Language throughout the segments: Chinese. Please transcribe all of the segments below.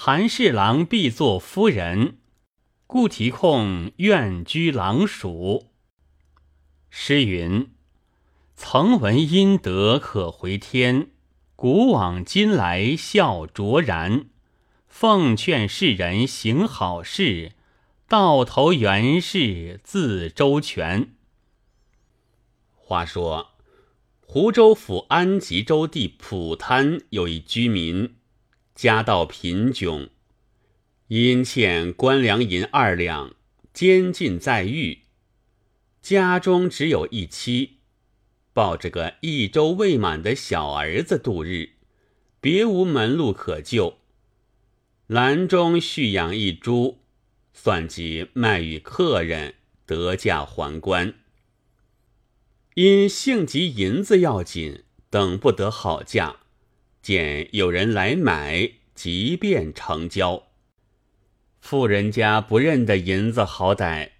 韩侍郎必作夫人，故题控愿居郎署。诗云：“曾闻阴德可回天，古往今来笑卓然。奉劝世人行好事，到头原是自周全。”话说。湖州府安吉州地普滩有一居民，家道贫穷，因欠官粮银二两，监禁在狱。家中只有一妻，抱着个一周未满的小儿子度日，别无门路可救。篮中蓄养一株，算计卖与客人，得价还官。因性急银子要紧，等不得好价，见有人来买，即便成交。富人家不认得银子好歹，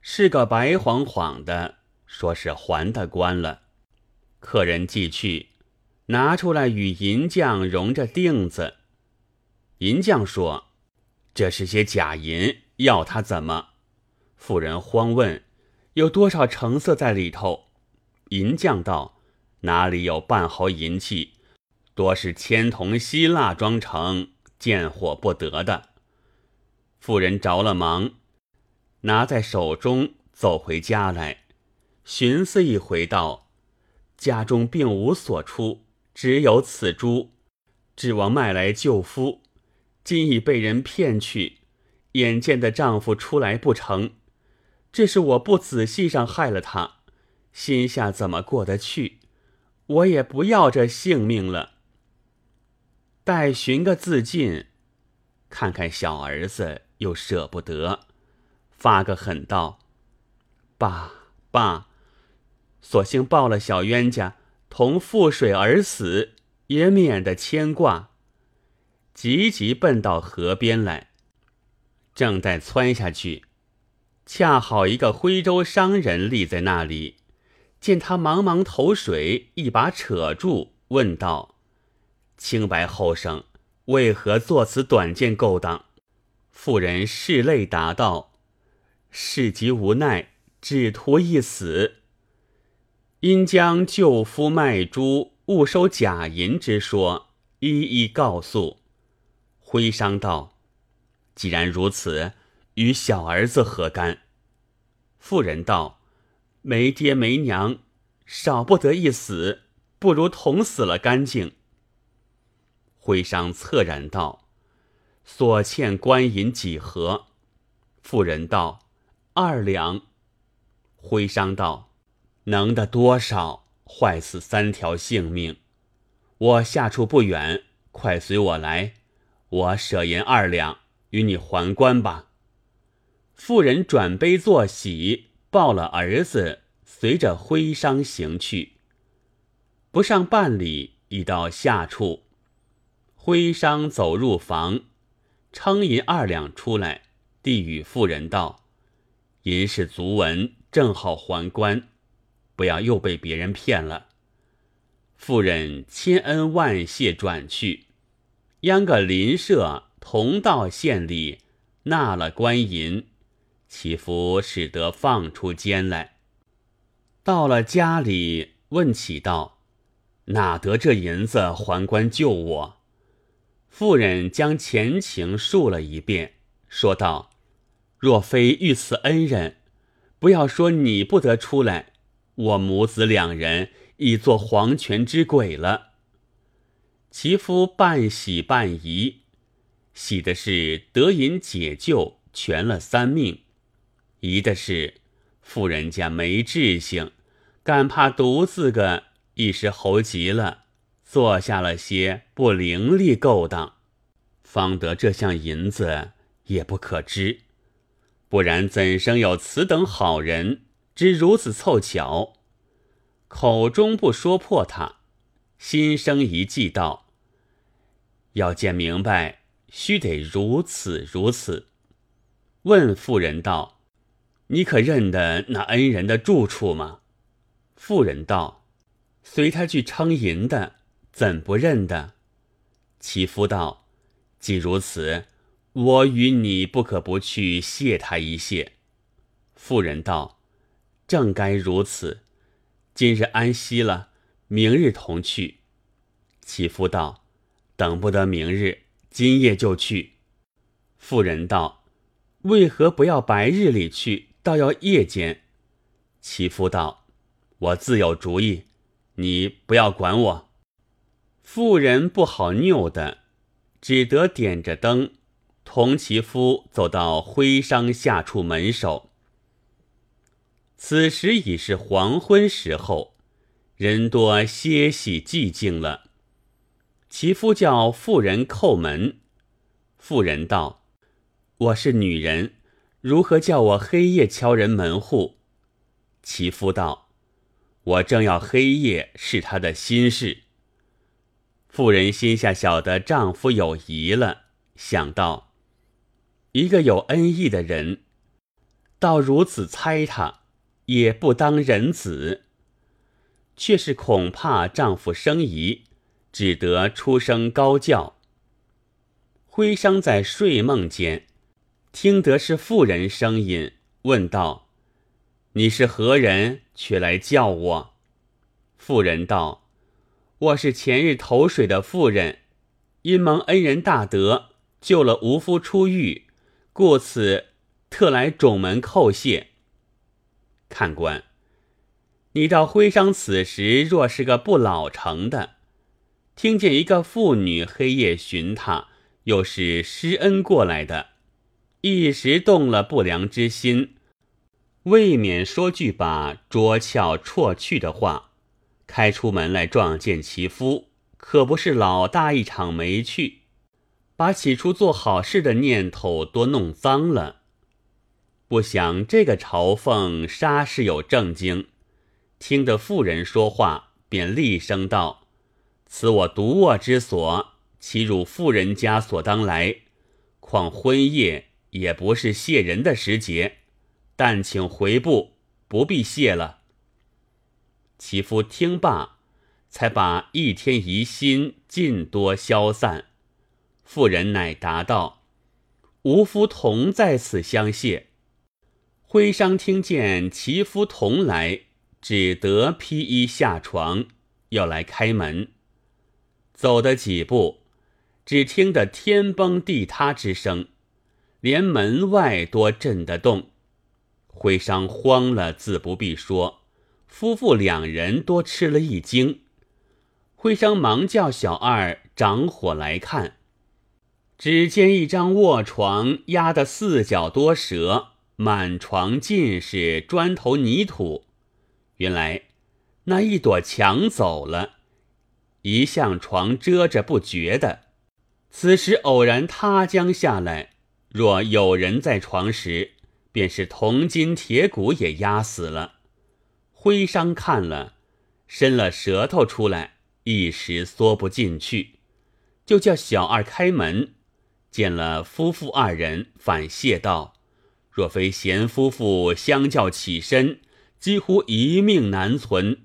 是个白晃晃的，说是还的官了。客人寄去，拿出来与银匠融着锭子。银匠说：“这是些假银，要他怎么？”妇人慌问：“有多少成色在里头？”银匠道：“哪里有半毫银器？多是铅铜锡蜡装成，见火不得的。”妇人着了忙，拿在手中，走回家来，寻思一回，道：“家中并无所出，只有此珠，指望卖来救夫，今已被人骗去，眼见的丈夫出来不成，这是我不仔细上害了他。”心下怎么过得去？我也不要这性命了。待寻个自尽，看看小儿子又舍不得，发个狠道：“爸爸，索性报了小冤家，同覆水而死，也免得牵挂。”急急奔到河边来，正待窜下去，恰好一个徽州商人立在那里。见他茫茫投水，一把扯住，问道：“清白后生，为何做此短见勾当？”妇人拭泪答道：“事急无奈，只图一死。因将舅夫卖猪、误收假银之说一一告诉。”徽商道：“既然如此，与小儿子何干？”妇人道。没爹没娘，少不得一死，不如同死了干净。徽商恻然道：“所欠官银几何？”妇人道：“二两。”徽商道：“能的多少？坏死三条性命。我下处不远，快随我来，我舍银二两与你还官吧。”妇人转悲作喜。抱了儿子，随着徽商行去。不上半里，已到下处。徽商走入房，称银二两出来，递与妇人道：“银是足文，正好还官，不要又被别人骗了。”妇人千恩万谢，转去，央个邻舍同到县里纳了官银。祈福使得放出监来，到了家里问起道：“哪得这银子还官救我？”妇人将前情述了一遍，说道：“若非遇此恩人，不要说你不得出来，我母子两人已做黄泉之鬼了。”其夫半喜半疑，喜的是得银解救，全了三命。疑的是，富人家没志性，敢怕独自个一时猴急了，做下了些不伶俐勾当，方得这项银子也不可知。不然怎生有此等好人，知如此凑巧？口中不说破他，心生一计道：要见明白，须得如此如此。问妇人道。你可认得那恩人的住处吗？妇人道：“随他去称银的，怎不认得？”其夫道：“既如此，我与你不可不去谢他一谢。妇人道：“正该如此。今日安息了，明日同去。”其夫道：“等不得明日，今夜就去。”妇人道：“为何不要白日里去，倒要夜间？”其夫道：“我自有主意，你不要管我。”妇人不好拗的，只得点着灯，同其夫走到徽商下处门首。此时已是黄昏时候，人多歇息寂静了。其夫叫妇人叩门，妇人道：“我是女人，如何叫我黑夜敲人门户？”其夫道：“我正要黑夜是他的心事。”妇人心下晓得丈夫有疑了，想到一个有恩义的人，倒如此猜他。也不当人子，却是恐怕丈夫生疑，只得出声高叫。徽商在睡梦间，听得是妇人声音，问道：“你是何人？却来叫我？”妇人道：“我是前日投水的妇人，因蒙恩人大德，救了无夫出狱，故此特来种门叩谢。”看官，你到徽商此时若是个不老成的，听见一个妇女黑夜寻他，又是施恩过来的，一时动了不良之心，未免说句把拙俏辍去的话，开出门来撞见其夫，可不是老大一场没趣，把起初做好事的念头多弄脏了。不想这个朝奉沙是有正经，听得妇人说话，便厉声道：“此我独卧之所，岂汝妇人家所当来？况婚夜也不是谢人的时节，但请回部，不必谢了。”其夫听罢，才把一天疑心尽多消散。妇人乃答道：“吾夫同在此相谢。”徽商听见其夫同来，只得披衣下床，要来开门。走的几步，只听得天崩地塌之声，连门外多震得动。徽商慌了，自不必说，夫妇两人多吃了一惊。徽商忙叫小二掌火来看，只见一张卧床压得四角多折。满床尽是砖头泥土，原来那一朵墙走了，一向床遮着不觉的。此时偶然塌将下来，若有人在床时，便是铜筋铁骨也压死了。徽商看了，伸了舌头出来，一时缩不进去，就叫小二开门，见了夫妇二人，反谢道。若非贤夫妇相叫起身，几乎一命难存。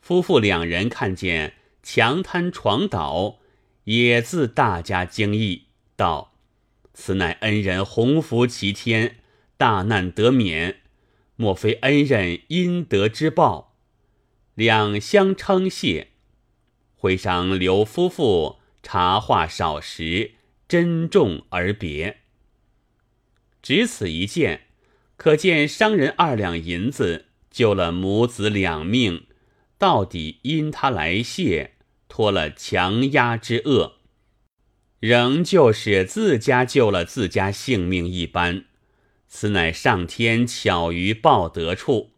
夫妇两人看见墙瘫床倒，也自大家惊异，道：“此乃恩人鸿福齐天，大难得免，莫非恩人阴德之报？”两相称谢。会上刘夫妇茶话少时，珍重而别。只此一件，可见商人二两银子救了母子两命，到底因他来谢，脱了强压之恶，仍旧是自家救了自家性命一般。此乃上天巧于报德处，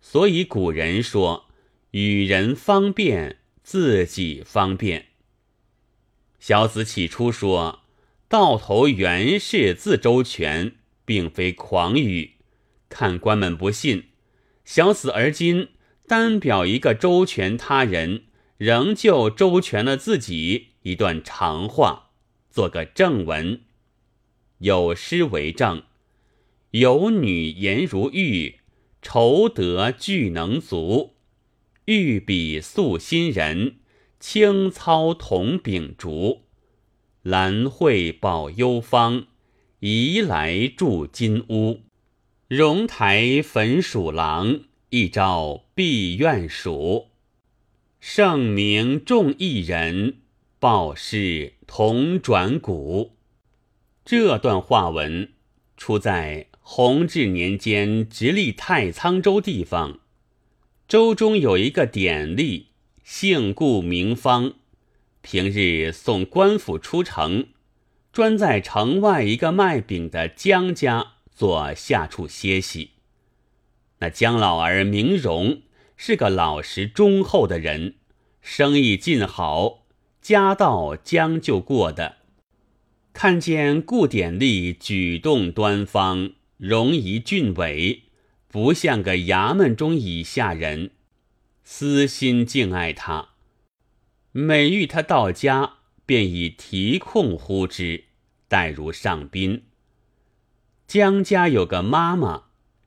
所以古人说：“与人方便，自己方便。”小子起初说。到头原是自周全，并非狂语。看官们不信，小子而今单表一个周全他人，仍旧周全了自己一段长话，做个正文。有诗为证：有女颜如玉，愁得俱能足。玉笔素心人，清操同秉烛。兰蕙保幽芳，移来住金屋。荣台焚鼠狼，一朝闭院署。圣明众一人，报事同转谷。这段话文出在弘治年间直隶太仓州地方。州中有一个典吏，姓顾名方，平日送官府出城，专在城外一个卖饼的江家做下处歇息。那江老儿名荣，是个老实忠厚的人，生意尽好，家道将就过的。看见顾典吏举动端方，容仪俊伟。不像个衙门中以下人，私心敬爱他。每遇他到家，便以提控呼之，待如上宾。江家有个妈妈，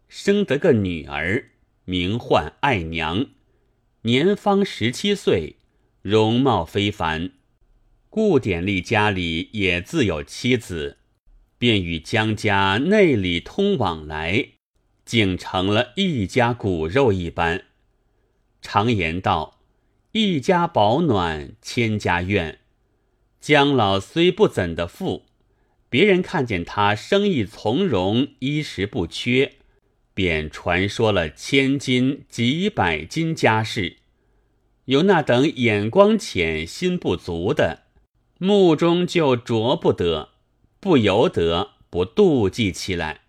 生得个女儿，名唤爱娘，年方十七岁，容貌非凡。顾典丽家里也自有妻子，便与江家内里通往来。竟成了一家骨肉一般。常言道：“一家保暖，千家怨。”姜老虽不怎的富，别人看见他生意从容，衣食不缺，便传说了千金、几百金家事。有那等眼光浅、心不足的，目中就着不得，不由得不妒忌起来。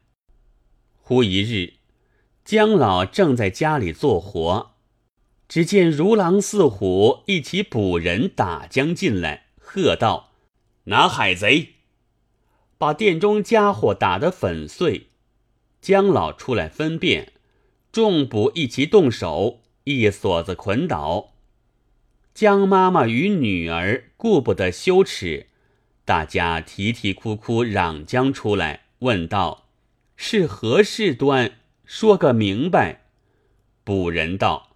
忽一日，姜老正在家里做活，只见如狼似虎一起捕人打将进来，喝道：“拿海贼！”把店中家伙打得粉碎。姜老出来分辨，众捕一齐动手，一锁子捆倒。姜妈妈与女儿顾不得羞耻，大家啼啼哭哭嚷将出来，问道。是何事端？说个明白。捕人道：“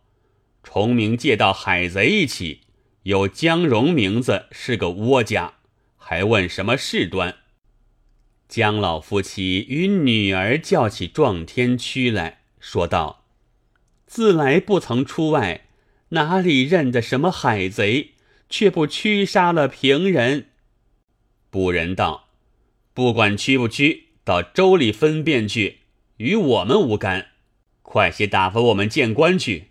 崇明借到海贼一起，有江荣名字，是个倭家，还问什么事端？”江老夫妻与女儿叫起撞天屈来说道：“自来不曾出外，哪里认得什么海贼？却不驱杀了平人。”捕人道：“不管屈不屈。”到州里分辨去，与我们无干。快些打发我们见官去。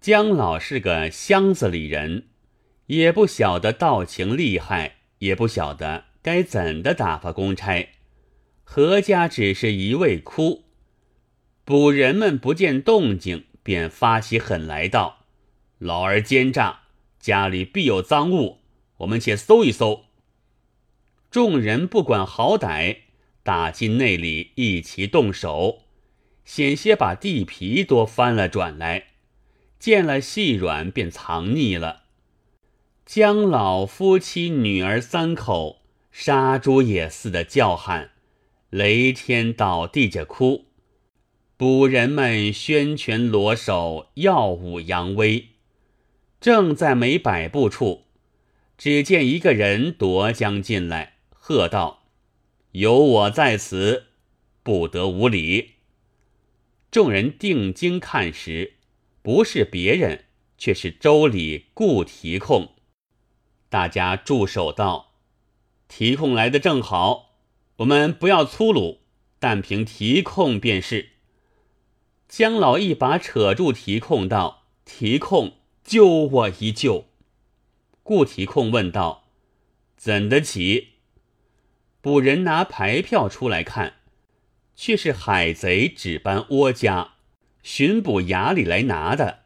姜老是个乡子里人，也不晓得道情厉害，也不晓得该怎的打发公差。何家只是一味哭。捕人们不见动静，便发起狠来道：“老儿奸诈，家里必有赃物，我们且搜一搜。”众人不管好歹。打进内里，一齐动手，险些把地皮都翻了转来。见了细软，便藏匿了。姜老夫妻女儿三口杀猪也似的叫喊，雷天倒地着哭。捕人们宣拳罗手，耀武扬威。正在没百步处，只见一个人夺将进来，喝道。有我在此，不得无礼。众人定睛看时，不是别人，却是周礼顾提控。大家驻守道：“提控来的正好，我们不要粗鲁，但凭提控便是。”姜老一把扯住提控道：“提控，救我一救！”顾提控问道：“怎得起？”捕人拿牌票出来看，却是海贼只班窝家巡捕衙里来拿的。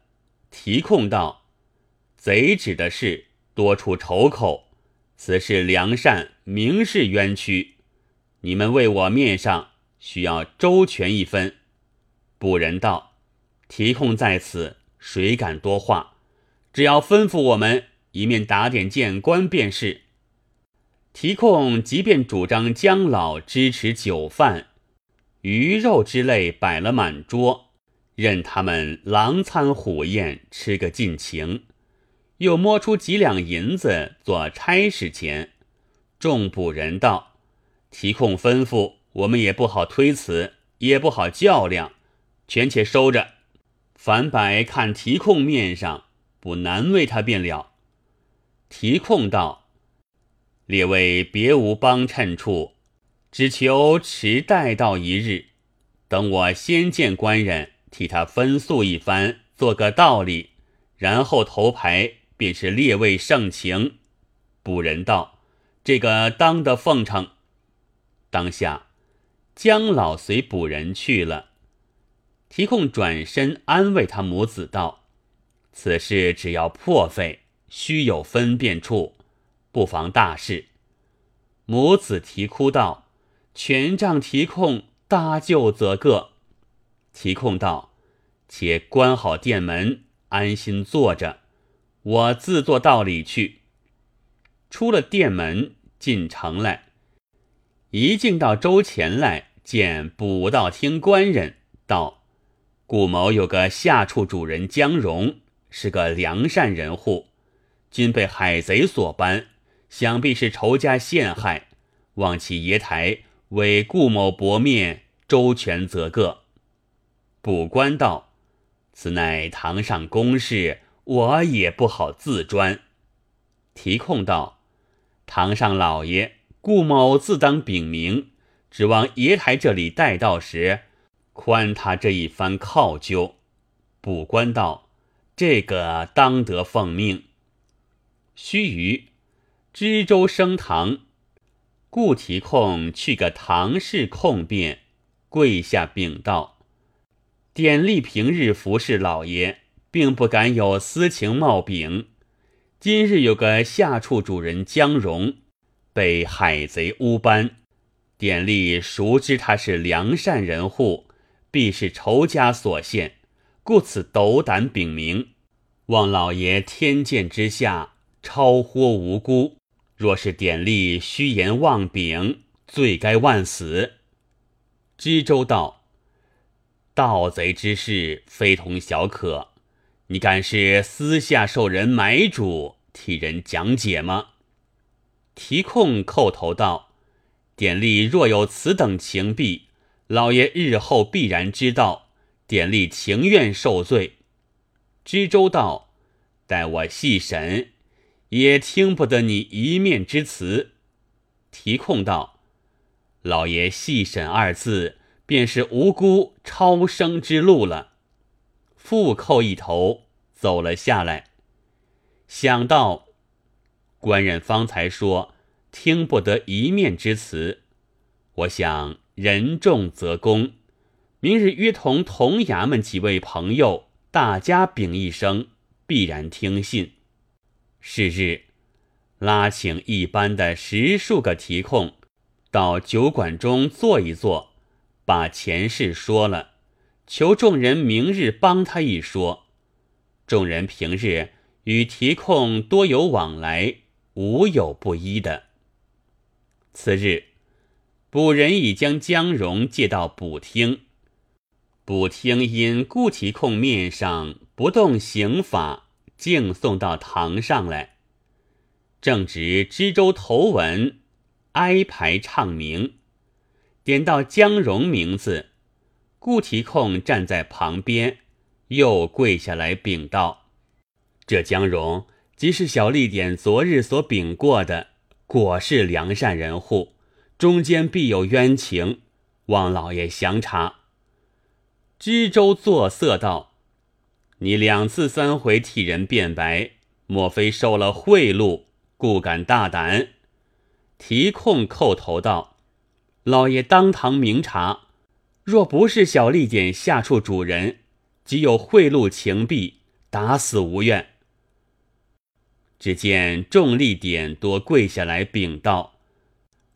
提控道：“贼指的是多出仇口，此事良善，明是冤屈。你们为我面上需要周全一分。”捕人道：“提控在此，谁敢多话？只要吩咐我们，一面打点见官便是。”提控即便主张姜老支持酒饭、鱼肉之类摆了满桌，任他们狼餐虎宴吃个尽情，又摸出几两银子做差事钱，众捕人道：“提控吩咐，我们也不好推辞，也不好较量，全且收着。凡白看提控面上，不难为他便了。”提控道：“列位别无帮衬处，只求迟待到一日，等我先见官人，替他分诉一番，做个道理，然后头牌便是列位盛情。”捕人道。这个当得奉承。当下，姜老随捕人去了。提控转身安慰他母子道：“此事只要破费，须有分辨处，不妨大事。”母子啼哭道：“权杖提控搭救则个。”提控道：“且关好店门，安心坐着，我自作道理去。”出了店门，进城来，一进到周前来，见捕道厅官人道：“顾某有个下处主人江荣，是个良善人户，今被海贼所搬，想必是仇家陷害，望其爷台为顾某薄面，周全则个。”卜官道：“此乃堂上公事，我也不好自专。”提控道。堂上老爷，顾某自当禀明，指望爷台这里待到时，宽他这一番犒究。卜官道：“这个当得奉命。”须臾，知州升堂，顾提控去个唐氏控便，跪下禀道：“典吏平日服侍老爷，并不敢有私情冒禀。”今日有个下处主人江荣，被海贼乌班，典吏熟知他是良善人户，必是仇家所陷，故此斗胆禀明，望老爷天鉴之下，超豁无辜。若是典吏虚言妄禀，罪该万死。知州道：盗贼之事非同小可。你敢是私下受人买主，替人讲解吗？提控叩头道：“典吏若有此等情弊，老爷日后必然知道。典吏情愿受罪。”知州道：“待我细审，也听不得你一面之词。”提控道：“老爷细审二字，便是无辜超生之路了。”复叩一头。走了下来，想到官人方才说听不得一面之词，我想人重则公，明日约同同衙门几位朋友，大家禀一声，必然听信。是日，拉请一班的十数个提控到酒馆中坐一坐，把前事说了，求众人明日帮他一说。众人平日与提控多有往来，无有不依的。次日，捕人已将江荣借到捕厅，捕厅因顾提控面上不动刑法，径送到堂上来。正值知州头文哀牌唱名，点到江荣名字，顾提控站在旁边。又跪下来禀道：“这江荣即是小吏典昨日所禀过的，果是良善人户，中间必有冤情，望老爷详查。”知州作色道：“你两次三回替人辩白，莫非受了贿赂，故敢大胆？”提控叩头道：“老爷当堂明察，若不是小吏典下处主人。”即有贿赂情弊，打死无怨。只见众吏典多跪下来禀道：“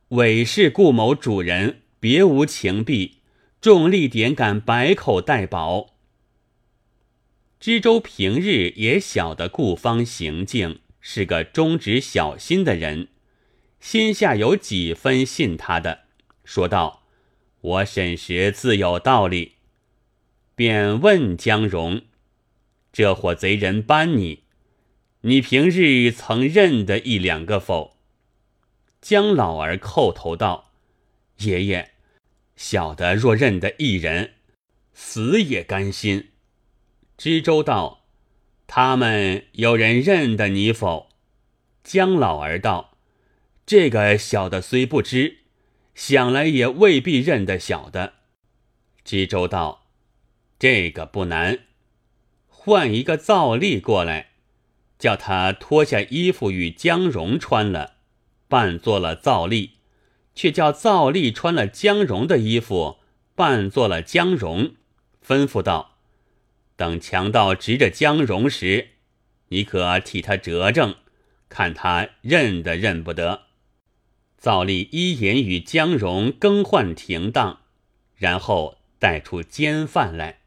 委是顾某主人，别无情弊。”众吏典敢百口代保。知州平日也晓得顾方行径是个忠直小心的人，心下有几分信他的，说道：“我审时自有道理。”便问江荣：“这伙贼人搬你，你平日曾认得一两个否？”姜老儿叩头道：“爷爷，小的若认得一人，死也甘心。”知州道：“他们有人认得你否？”姜老儿道：“这个小的虽不知，想来也未必认得小的。”知州道：“这个不难，换一个皂吏过来，叫他脱下衣服与姜蓉穿了，扮作了皂吏，却叫皂吏穿了姜蓉的衣服，扮作了姜蓉，吩咐道。”等强盗执着江蓉时，你可替他折正，看他认得认不得。造立一言与江蓉更换停当，然后带出奸犯来。